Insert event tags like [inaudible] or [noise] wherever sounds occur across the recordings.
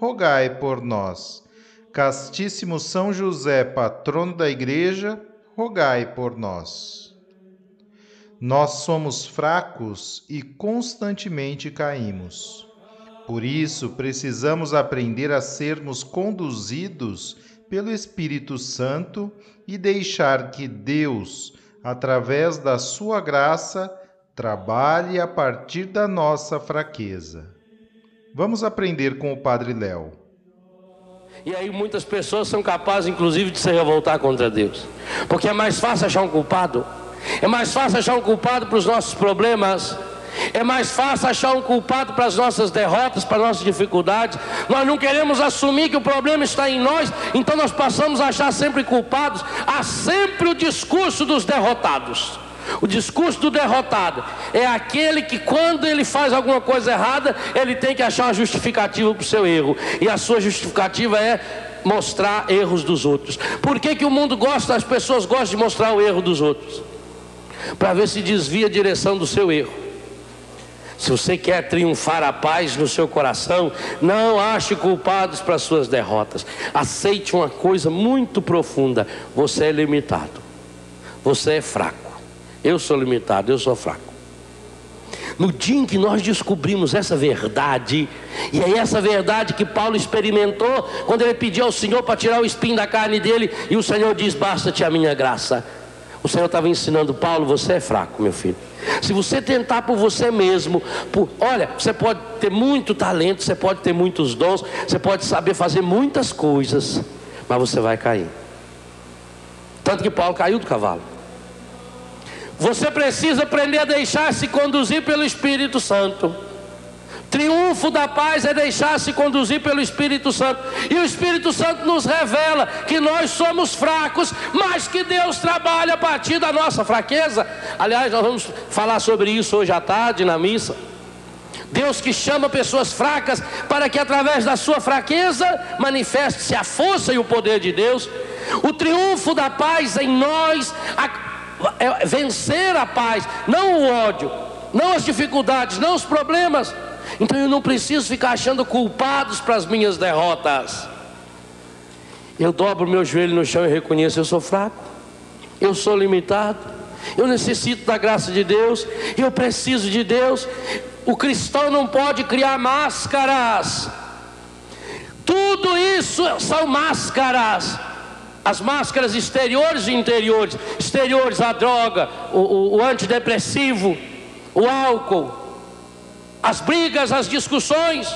rogai por nós. Castíssimo São José, patrono da Igreja, rogai por nós. Nós somos fracos e constantemente caímos. Por isso, precisamos aprender a sermos conduzidos pelo Espírito Santo e deixar que Deus, através da Sua graça, trabalhe a partir da nossa fraqueza. Vamos aprender com o Padre Léo. E aí muitas pessoas são capazes, inclusive, de se revoltar contra Deus. Porque é mais fácil achar um culpado. É mais fácil achar um culpado para os nossos problemas. É mais fácil achar um culpado para as nossas derrotas, para as nossas dificuldades. Nós não queremos assumir que o problema está em nós, então nós passamos a achar sempre culpados. Há sempre o discurso dos derrotados. O discurso do derrotado é aquele que, quando ele faz alguma coisa errada, ele tem que achar uma justificativa para o seu erro. E a sua justificativa é mostrar erros dos outros. Por que, que o mundo gosta, as pessoas gostam de mostrar o erro dos outros? Para ver se desvia a direção do seu erro. Se você quer triunfar a paz no seu coração, não ache culpados para suas derrotas. Aceite uma coisa muito profunda: você é limitado, você é fraco. Eu sou limitado, eu sou fraco. No dia em que nós descobrimos essa verdade, e é essa verdade que Paulo experimentou quando ele pediu ao Senhor para tirar o espinho da carne dele, e o Senhor diz: Basta-te a minha graça. O Senhor estava ensinando Paulo: Você é fraco, meu filho. Se você tentar por você mesmo, por, olha, você pode ter muito talento, você pode ter muitos dons, você pode saber fazer muitas coisas, mas você vai cair. Tanto que Paulo caiu do cavalo. Você precisa aprender a deixar-se conduzir pelo Espírito Santo. Triunfo da paz é deixar-se conduzir pelo Espírito Santo. E o Espírito Santo nos revela que nós somos fracos, mas que Deus trabalha a partir da nossa fraqueza. Aliás, nós vamos falar sobre isso hoje à tarde na missa. Deus que chama pessoas fracas para que através da sua fraqueza manifeste-se a força e o poder de Deus. O triunfo da paz em nós, é vencer a paz, não o ódio, não as dificuldades, não os problemas. Então eu não preciso ficar achando culpados para as minhas derrotas. Eu dobro meu joelho no chão e reconheço: eu sou fraco, eu sou limitado, eu necessito da graça de Deus, eu preciso de Deus. O cristão não pode criar máscaras. Tudo isso são máscaras as máscaras exteriores e interiores. Exteriores, a droga, o, o, o antidepressivo, o álcool, as brigas, as discussões,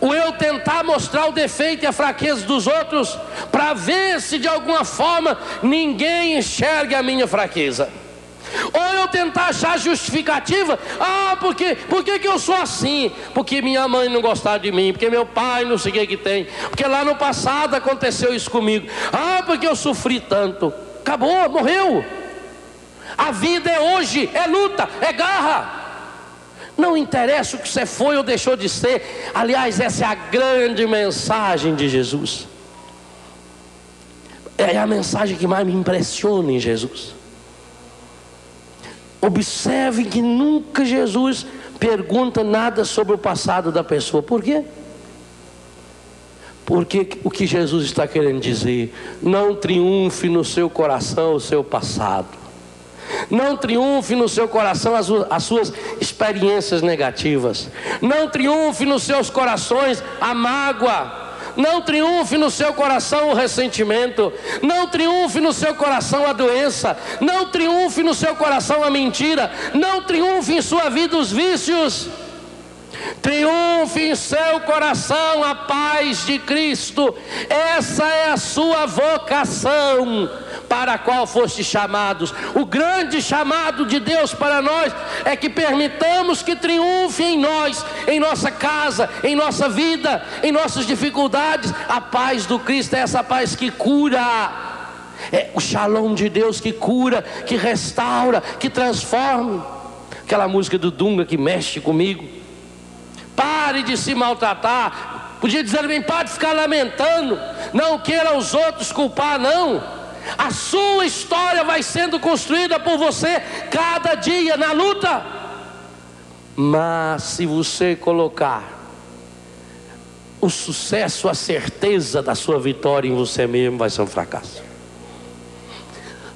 o eu tentar mostrar o defeito e a fraqueza dos outros, para ver se de alguma forma ninguém enxerga a minha fraqueza. Ou eu tentar achar justificativa, ah, porque, por que, eu sou assim? Porque minha mãe não gostava de mim, porque meu pai não sei o que, que tem, porque lá no passado aconteceu isso comigo, ah, porque eu sofri tanto. Acabou, morreu. A vida é hoje, é luta, é garra. Não interessa o que você foi ou deixou de ser. Aliás, essa é a grande mensagem de Jesus. É a mensagem que mais me impressiona em Jesus. Observe que nunca Jesus pergunta nada sobre o passado da pessoa. Por quê? Porque o que Jesus está querendo dizer, não triunfe no seu coração o seu passado. Não triunfe no seu coração as, as, suas experiências negativas. Não triunfe nos seus corações a mágoa. Não triunfe no seu coração o ressentimento. Não triunfe no seu coração a doença. Não triunfe no seu coração a mentira. Não triunfe em sua vida os vícios. Triunfe em seu coração a paz de Cristo. Essa é a sua vocação para a qual foste chamados. O grande chamado de Deus para nós é que permitamos que triunfe em nós, em nossa casa, em nossa vida, em nossas dificuldades. A paz do Cristo é essa paz que cura. É o shalom de Deus que cura, que restaura, que transforma. Aquela música do Dunga que mexe comigo. Pare de se maltratar. Podia dizer bem, pare de ficar lamentando. Não queira os outros culpar, não. A sua história vai sendo construída por você cada dia na luta. Mas se você colocar o sucesso, a certeza da sua vitória em você mesmo, vai ser um fracasso.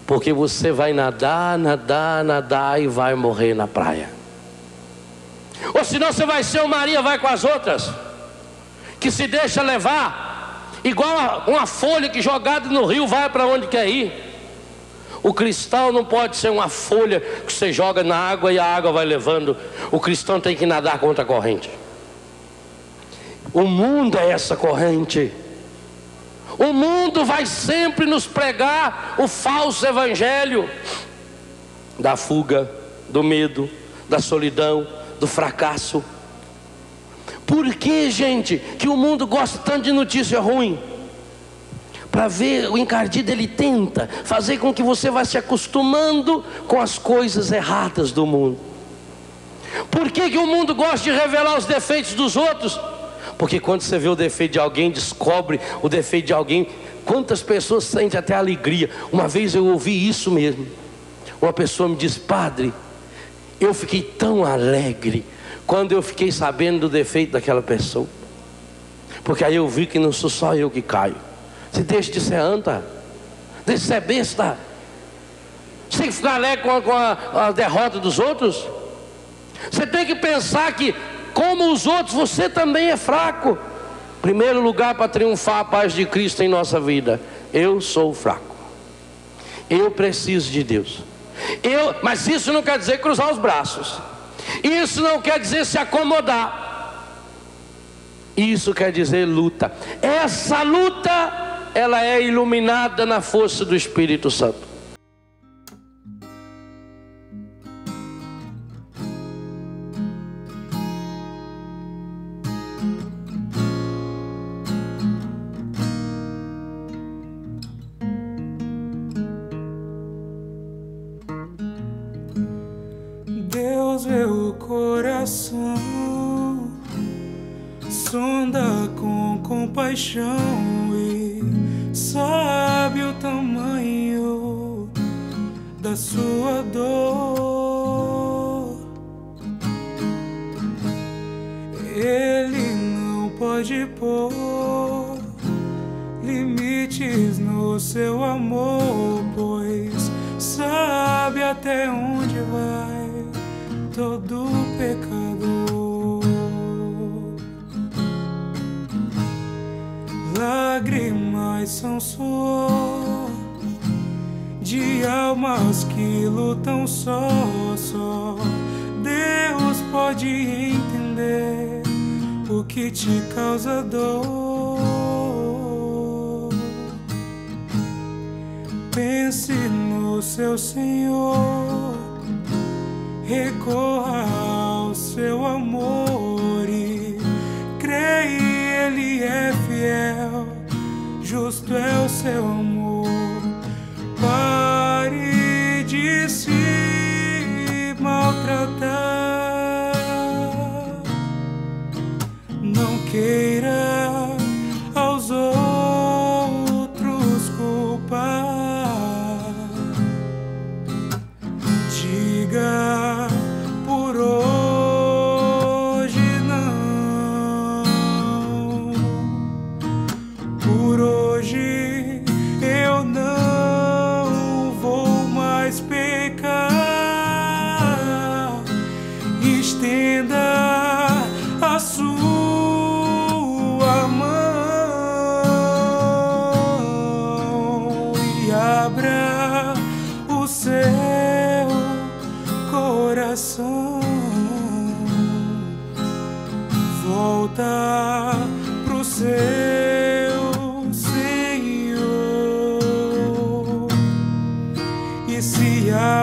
Porque você vai nadar, nadar, nadar e vai morrer na praia. Ou senão você vai ser o Maria, vai com as outras, que se deixa levar, igual uma folha que jogada no rio vai para onde quer ir. O cristão não pode ser uma folha que você joga na água e a água vai levando. O cristão tem que nadar contra a corrente. O mundo é essa corrente. O mundo vai sempre nos pregar o falso evangelho da fuga, do medo, da solidão, do fracasso. Por que, gente, que o mundo gosta tanto de notícia ruim? Para ver o encardido, ele tenta fazer com que você vá se acostumando com as coisas erradas do mundo. Por que, que o mundo gosta de revelar os defeitos dos outros? Porque quando você vê o defeito de alguém, descobre o defeito de alguém, quantas pessoas sentem até alegria. Uma vez eu ouvi isso mesmo. Uma pessoa me disse, padre, eu fiquei tão alegre quando eu fiquei sabendo do defeito daquela pessoa. Porque aí eu vi que não sou só eu que caio. Você deixa de ser anta, deixa de ser besta. Você tem que ficar alegre com a, com a, a derrota dos outros. Você tem que pensar que, como os outros, você também é fraco. Primeiro lugar para triunfar a paz de Cristo em nossa vida. Eu sou fraco. Eu preciso de Deus. Eu, mas isso não quer dizer cruzar os braços. Isso não quer dizer se acomodar. Isso quer dizer luta. Essa luta, ela é iluminada na força do Espírito Santo. Seu Senhor, recorra ao seu amor e creia, Ele é fiel justo é o seu amor.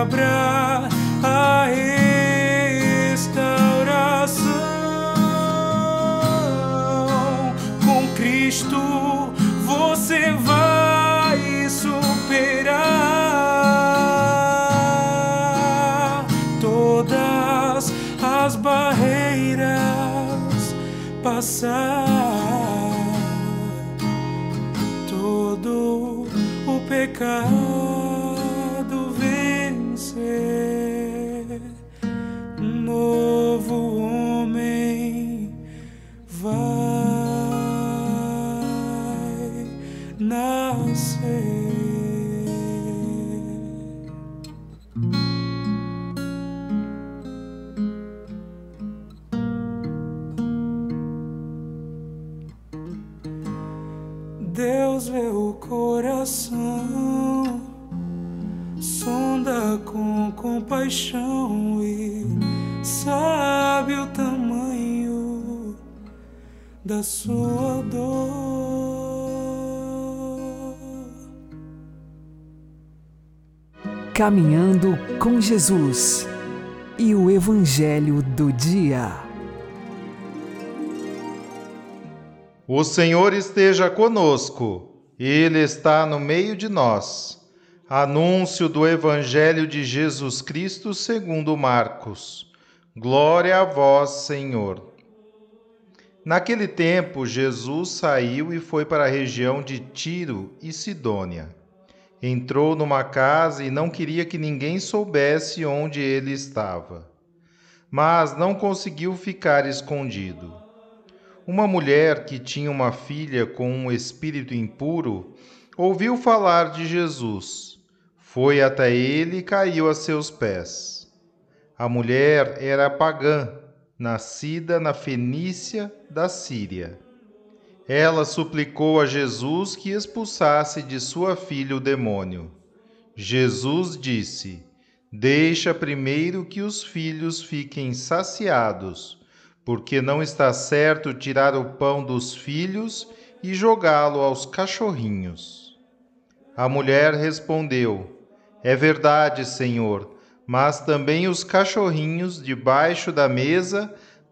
Abra Caminhando com Jesus e o Evangelho do Dia. O Senhor esteja conosco, Ele está no meio de nós. Anúncio do Evangelho de Jesus Cristo segundo Marcos. Glória a vós, Senhor. Naquele tempo, Jesus saiu e foi para a região de Tiro e Sidônia. Entrou numa casa e não queria que ninguém soubesse onde ele estava. Mas não conseguiu ficar escondido. Uma mulher que tinha uma filha com um espírito impuro ouviu falar de Jesus. Foi até ele e caiu a seus pés. A mulher era pagã, nascida na Fenícia da Síria. Ela suplicou a Jesus que expulsasse de sua filha o demônio. Jesus disse: Deixa primeiro que os filhos fiquem saciados, porque não está certo tirar o pão dos filhos e jogá-lo aos cachorrinhos. A mulher respondeu: É verdade, Senhor, mas também os cachorrinhos debaixo da mesa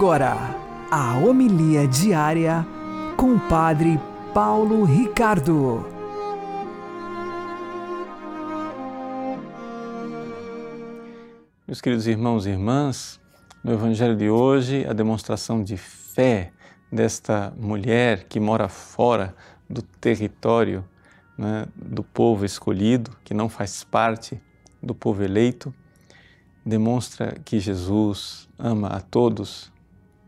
Agora, a homilia diária com o Padre Paulo Ricardo. Meus queridos irmãos e irmãs, no Evangelho de hoje, a demonstração de fé desta mulher que mora fora do território né, do povo escolhido, que não faz parte do povo eleito, demonstra que Jesus ama a todos,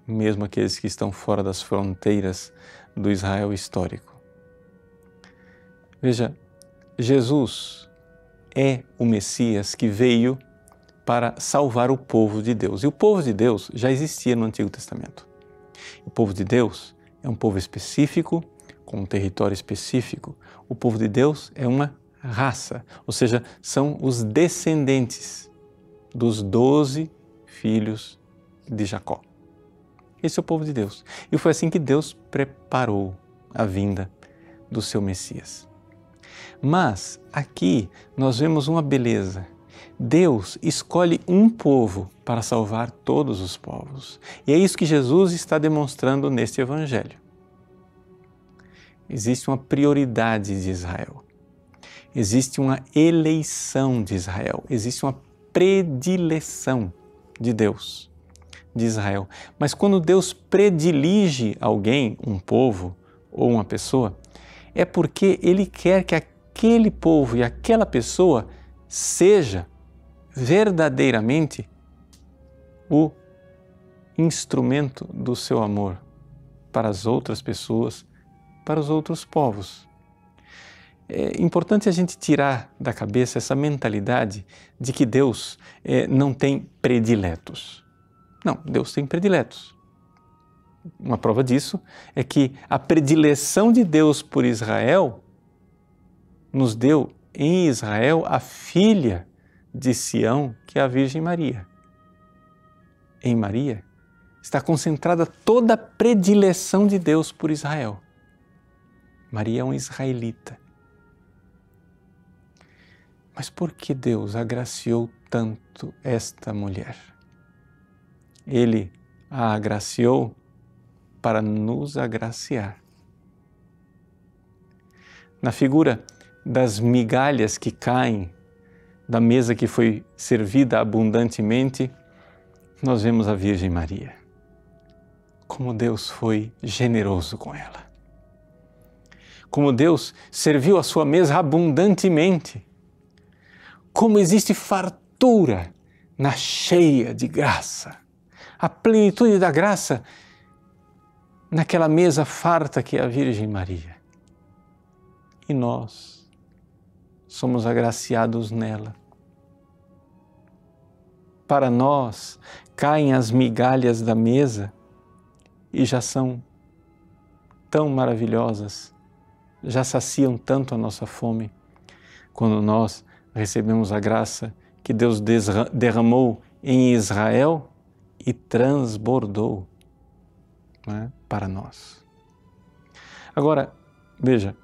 mesmo aqueles que estão fora das fronteiras do Israel histórico. Veja, Jesus é o Messias que veio para salvar o povo de Deus. E o povo de Deus já existia no Antigo Testamento. O povo de Deus é um povo específico, com um território específico. O povo de Deus é uma raça, ou seja, são os descendentes dos doze filhos de Jacó. Esse é o povo de Deus. E foi assim que Deus preparou a vinda do seu Messias. Mas aqui nós vemos uma beleza. Deus escolhe um povo para salvar todos os povos. E é isso que Jesus está demonstrando neste Evangelho. Existe uma prioridade de Israel. Existe uma eleição de Israel. Existe uma predileção de Deus, de Israel. Mas quando Deus predilige alguém, um povo ou uma pessoa, é porque Ele quer que aquele povo e aquela pessoa seja verdadeiramente o instrumento do seu amor para as outras pessoas, para os outros povos. É importante a gente tirar da cabeça essa mentalidade de que Deus é, não tem prediletos. Não, Deus tem prediletos. Uma prova disso é que a predileção de Deus por Israel nos deu em Israel a filha de Sião, que é a Virgem Maria. Em Maria está concentrada toda a predileção de Deus por Israel. Maria é uma israelita. Mas por que Deus agraciou tanto esta mulher? Ele a agraciou para nos agraciar. Na figura das migalhas que caem da mesa que foi servida abundantemente, nós vemos a Virgem Maria. Como Deus foi generoso com ela. Como Deus serviu a sua mesa abundantemente. Como existe fartura na cheia de graça. A plenitude da graça naquela mesa farta que é a Virgem Maria. E nós somos agraciados nela. Para nós caem as migalhas da mesa e já são tão maravilhosas, já saciam tanto a nossa fome, quando nós recebemos a graça que Deus derramou em Israel e transbordou né, para nós. Agora, veja,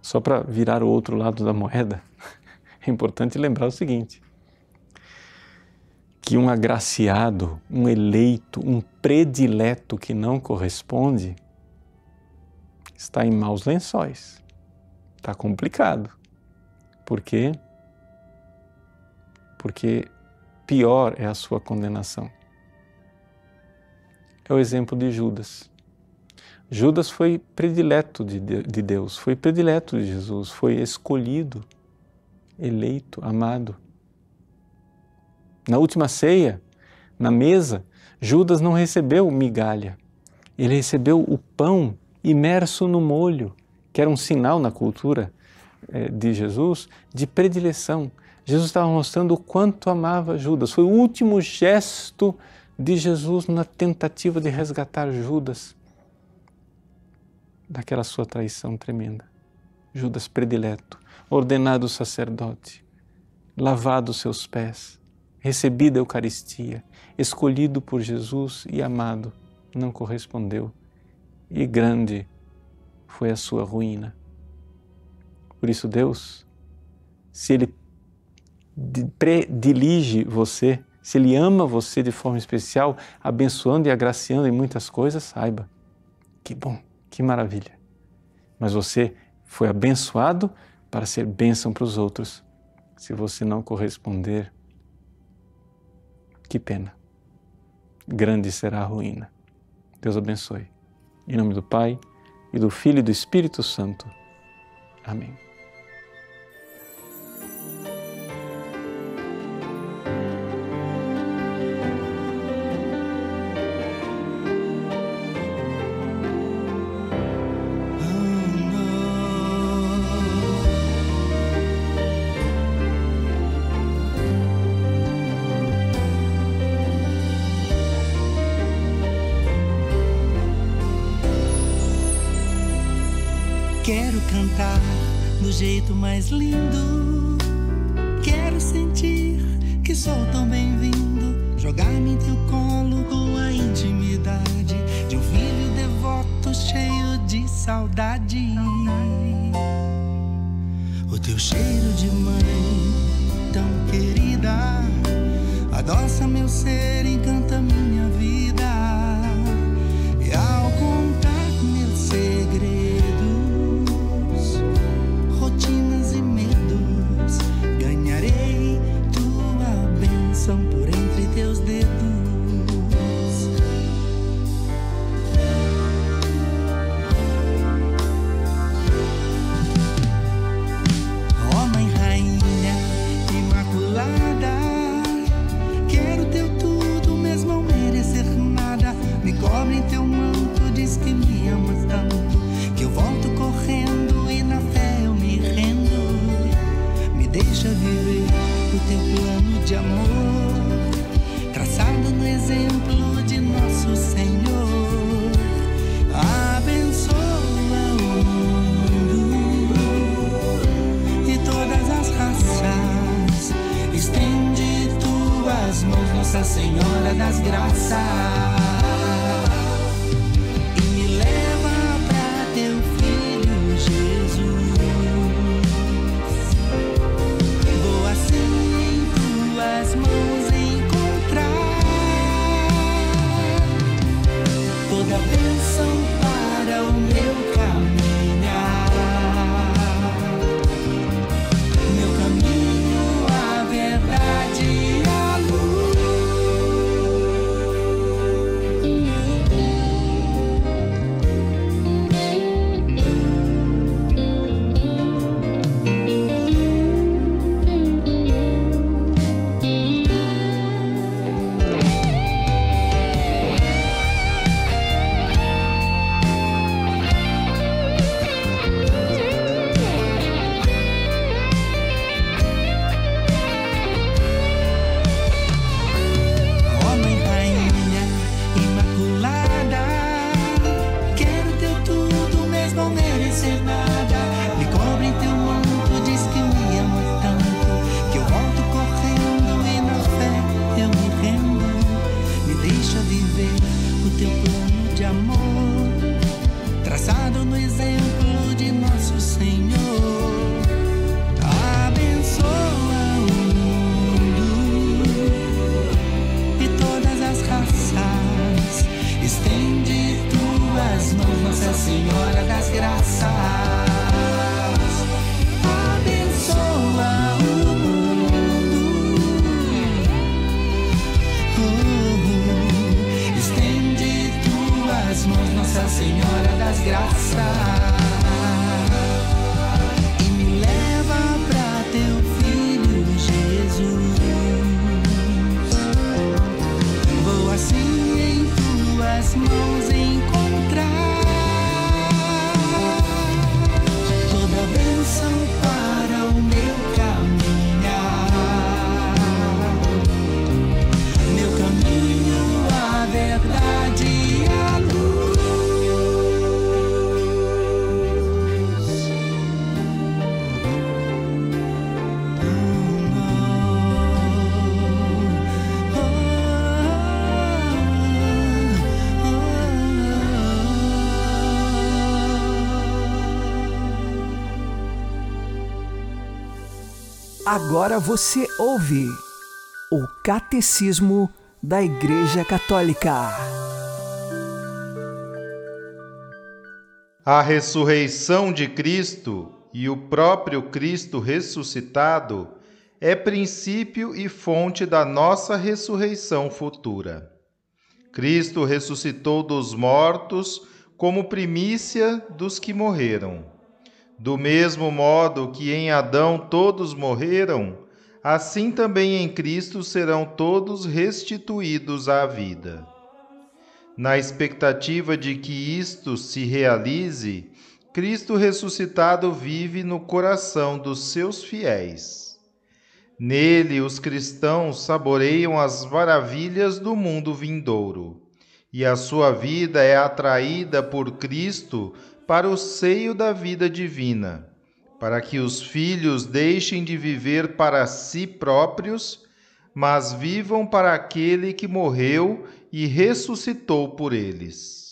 só para virar o outro lado da moeda, [laughs] é importante lembrar o seguinte: que um agraciado, um eleito, um predileto que não corresponde está em maus lençóis. Está complicado. Por quê? Porque pior é a sua condenação é o exemplo de Judas. Judas foi predileto de, de Deus, foi predileto de Jesus, foi escolhido, eleito, amado. Na última ceia, na mesa, Judas não recebeu migalha, ele recebeu o pão imerso no molho, que era um sinal na cultura eh, de Jesus de predileção. Jesus estava mostrando o quanto amava Judas. Foi o último gesto de Jesus na tentativa de resgatar Judas daquela sua traição tremenda. Judas predileto, ordenado sacerdote, lavado seus pés, recebido a Eucaristia, escolhido por Jesus e amado, não correspondeu. E grande foi a sua ruína. Por isso, Deus, se Ele predilige você, se Ele ama você de forma especial, abençoando e agraciando em muitas coisas, saiba. Que bom, que maravilha. Mas você foi abençoado para ser bênção para os outros. Se você não corresponder, que pena. Grande será a ruína. Deus abençoe. Em nome do Pai, e do Filho e do Espírito Santo. Amém. Do jeito mais lindo. Quero sentir que sou tão bem-vindo. Jogar-me em teu colo com a intimidade de um filho devoto cheio de saudade. O teu cheiro de mãe, tão querida, adoça meu ser, encanta minha vida. Exemplo de nosso Senhor. Abençoa o mundo e todas as raças. Estende tuas mãos, Nossa Senhora das Graças. Agora você ouve o Catecismo da Igreja Católica. A ressurreição de Cristo e o próprio Cristo ressuscitado é princípio e fonte da nossa ressurreição futura. Cristo ressuscitou dos mortos como primícia dos que morreram. Do mesmo modo que em Adão todos morreram, assim também em Cristo serão todos restituídos à vida. Na expectativa de que isto se realize, Cristo ressuscitado vive no coração dos seus fiéis. Nele, os cristãos saboreiam as maravilhas do mundo vindouro, e a sua vida é atraída por Cristo para o seio da vida divina, para que os filhos deixem de viver para si próprios, mas vivam para aquele que morreu e ressuscitou por eles.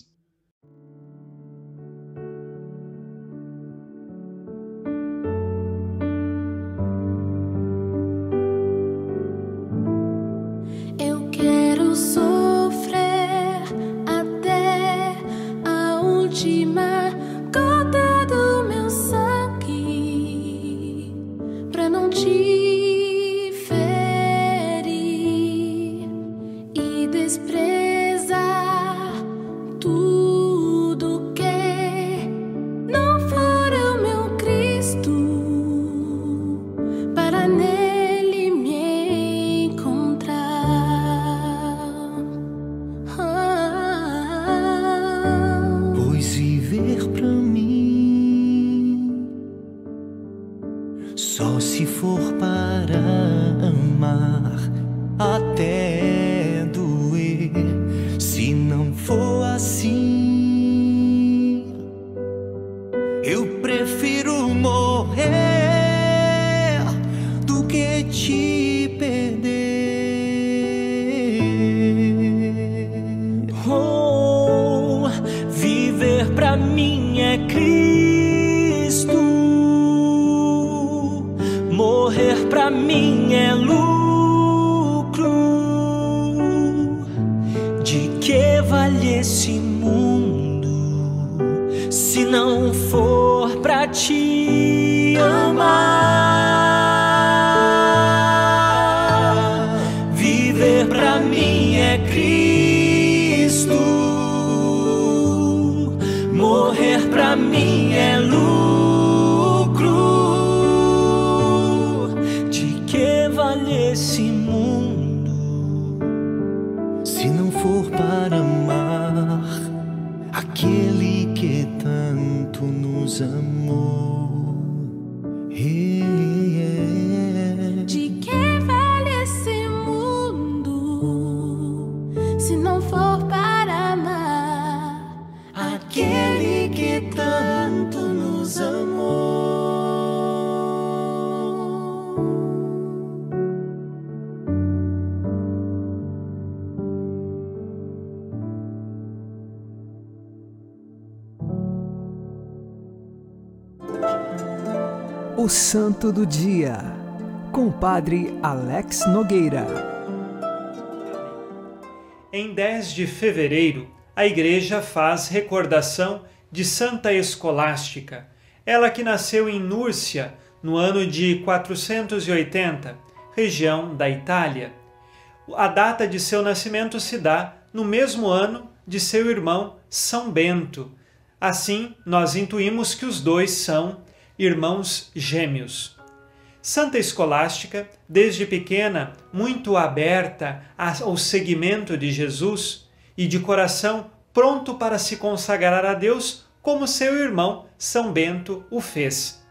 prefiro morrer do que te perder. Oh, viver pra mim é Cristo, morrer pra mim é luz. O Santo do Dia, com o Padre Alex Nogueira. Em 10 de fevereiro, a Igreja faz recordação de Santa Escolástica, ela que nasceu em Núrcia no ano de 480, região da Itália. A data de seu nascimento se dá no mesmo ano de seu irmão São Bento. Assim, nós intuímos que os dois são irmãos gêmeos. Santa Escolástica, desde pequena, muito aberta ao seguimento de Jesus e de coração pronto para se consagrar a Deus, como seu irmão São Bento o fez.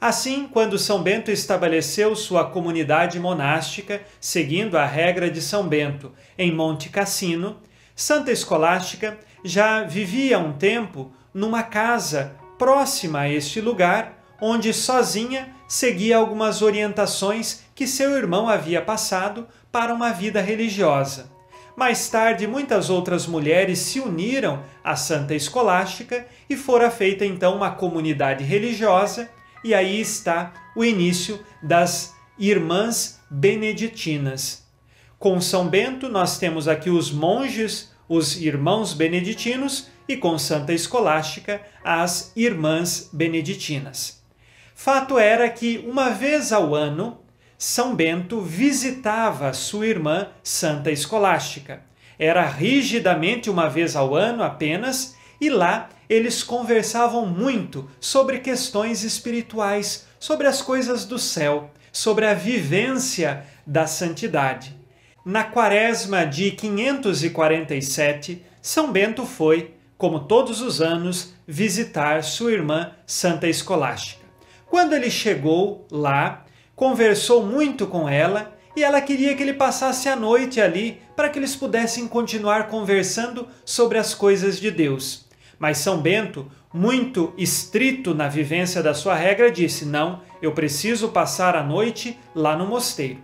Assim, quando São Bento estabeleceu sua comunidade monástica, seguindo a regra de São Bento, em Monte Cassino, Santa Escolástica já vivia um tempo numa casa próxima a este lugar, onde sozinha seguia algumas orientações que seu irmão havia passado para uma vida religiosa. Mais tarde, muitas outras mulheres se uniram à Santa Escolástica e fora feita então uma comunidade religiosa, e aí está o início das Irmãs Beneditinas. Com São Bento, nós temos aqui os monges, os irmãos beneditinos, e com Santa Escolástica, as Irmãs Beneditinas. Fato era que, uma vez ao ano, São Bento visitava sua irmã Santa Escolástica. Era rigidamente uma vez ao ano apenas, e lá eles conversavam muito sobre questões espirituais, sobre as coisas do céu, sobre a vivência da santidade. Na quaresma de 547, São Bento foi, como todos os anos, visitar sua irmã Santa Escolástica. Quando ele chegou lá, conversou muito com ela e ela queria que ele passasse a noite ali para que eles pudessem continuar conversando sobre as coisas de Deus. Mas São Bento, muito estrito na vivência da sua regra, disse: Não, eu preciso passar a noite lá no mosteiro.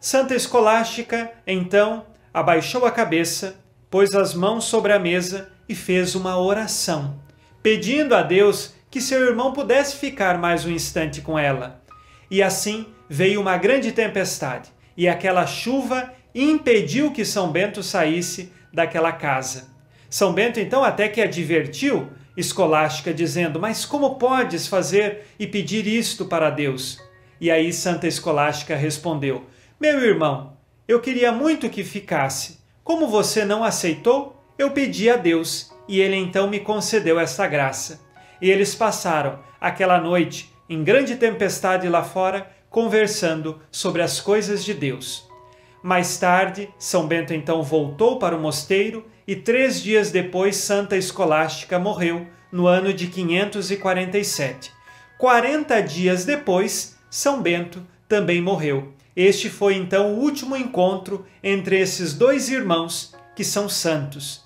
Santa Escolástica, então, abaixou a cabeça, pôs as mãos sobre a mesa e fez uma oração, pedindo a Deus que seu irmão pudesse ficar mais um instante com ela. E assim veio uma grande tempestade, e aquela chuva impediu que São Bento saísse daquela casa. São Bento então até que advertiu Escolástica, dizendo: Mas como podes fazer e pedir isto para Deus? E aí Santa Escolástica respondeu: Meu irmão, eu queria muito que ficasse. Como você não aceitou, eu pedi a Deus, e ele então me concedeu esta graça. E eles passaram aquela noite em grande tempestade lá fora, conversando sobre as coisas de Deus. Mais tarde, São Bento então voltou para o mosteiro e três dias depois Santa Escolástica morreu, no ano de 547. Quarenta dias depois, São Bento também morreu. Este foi então o último encontro entre esses dois irmãos que são santos.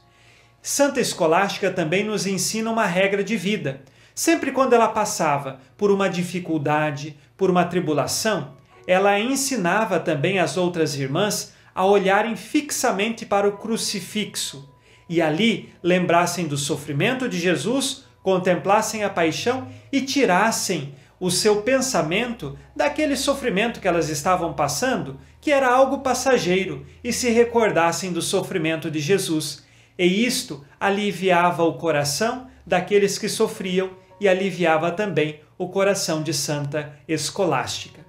Santa Escolástica também nos ensina uma regra de vida. Sempre quando ela passava por uma dificuldade, por uma tribulação, ela ensinava também as outras irmãs a olharem fixamente para o crucifixo e ali lembrassem do sofrimento de Jesus, contemplassem a paixão e tirassem o seu pensamento daquele sofrimento que elas estavam passando, que era algo passageiro, e se recordassem do sofrimento de Jesus. E isto aliviava o coração daqueles que sofriam e aliviava também o coração de Santa Escolástica.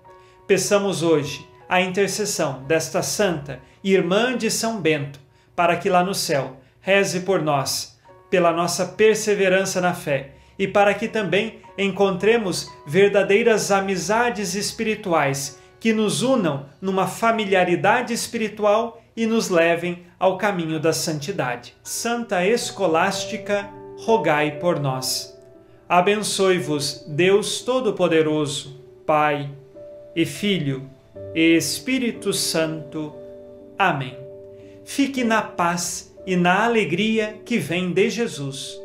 Peçamos hoje a intercessão desta santa irmã de São Bento, para que lá no céu reze por nós, pela nossa perseverança na fé e para que também encontremos verdadeiras amizades espirituais que nos unam numa familiaridade espiritual e nos levem ao caminho da santidade. Santa Escolástica, rogai por nós. Abençoe-vos Deus Todo-Poderoso, Pai e Filho e Espírito Santo. Amém. Fique na paz e na alegria que vem de Jesus.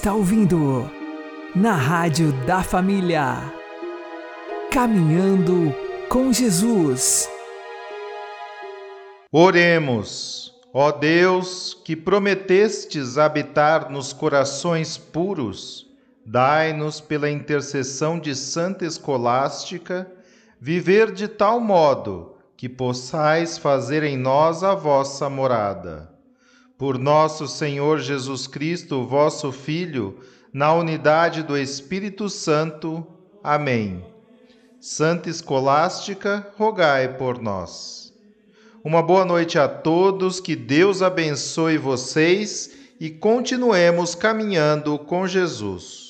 Está ouvindo na Rádio da Família. Caminhando com Jesus. Oremos, ó Deus, que prometestes habitar nos corações puros, dai-nos pela intercessão de Santa Escolástica viver de tal modo que possais fazer em nós a vossa morada por nosso Senhor Jesus Cristo, vosso Filho, na unidade do Espírito Santo. Amém. Santa Escolástica, rogai por nós. Uma boa noite a todos, que Deus abençoe vocês e continuemos caminhando com Jesus.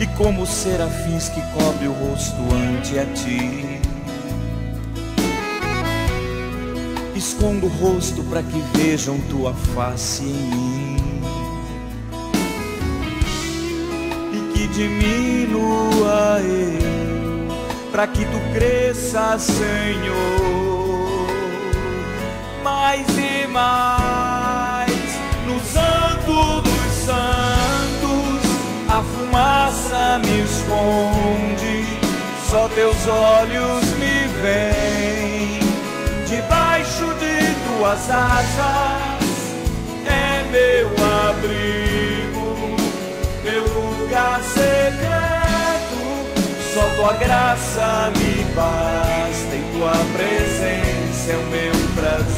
E como serafins que cobre o rosto ante a Ti Escondo o rosto para que vejam tua face em mim e que diminua eu, para que tu cresças, Senhor, mais e mais no Santo dos Santos. A me esconde, só teus olhos me veem debaixo de tuas asas é meu abrigo, meu lugar secreto. Só tua graça me basta e tua presença é o meu prazer.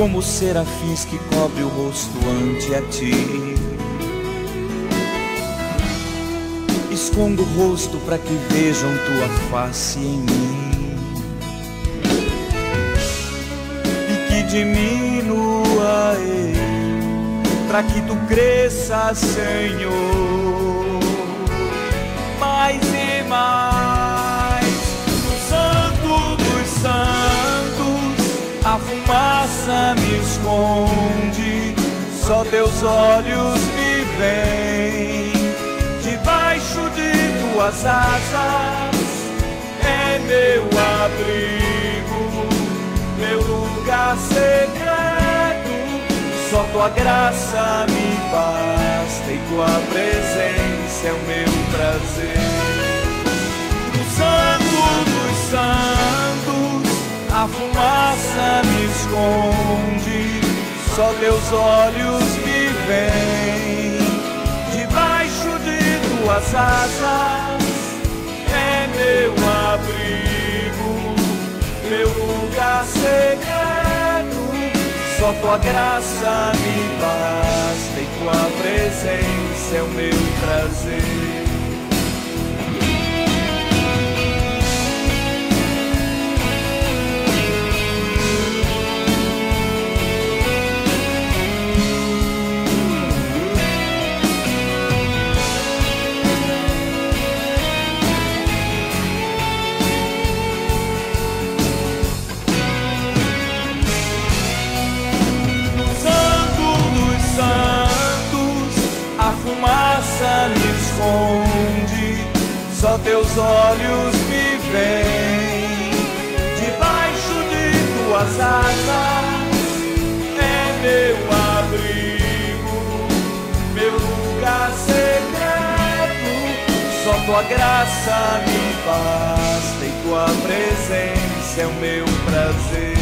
Como serafins que cobre o rosto ante a ti. Escondo o rosto para que vejam tua face em mim e que diminua eu, para que tu cresças, Senhor, mais e mais no Santo dos Santos. A fumaça me esconde, só teus olhos me veem. Debaixo de tuas asas é meu abrigo, meu lugar secreto. Só tua graça me basta e tua presença é o meu prazer. No Santo dos Santos a fumaça me esconde, só teus olhos me veem. Debaixo de tuas asas é meu abrigo, meu lugar secreto. Só tua graça me basta e tua presença é o meu prazer. Teus olhos me veem. Debaixo de tuas asas é meu abrigo, meu lugar secreto. Só tua graça me basta e tua presença é o meu prazer.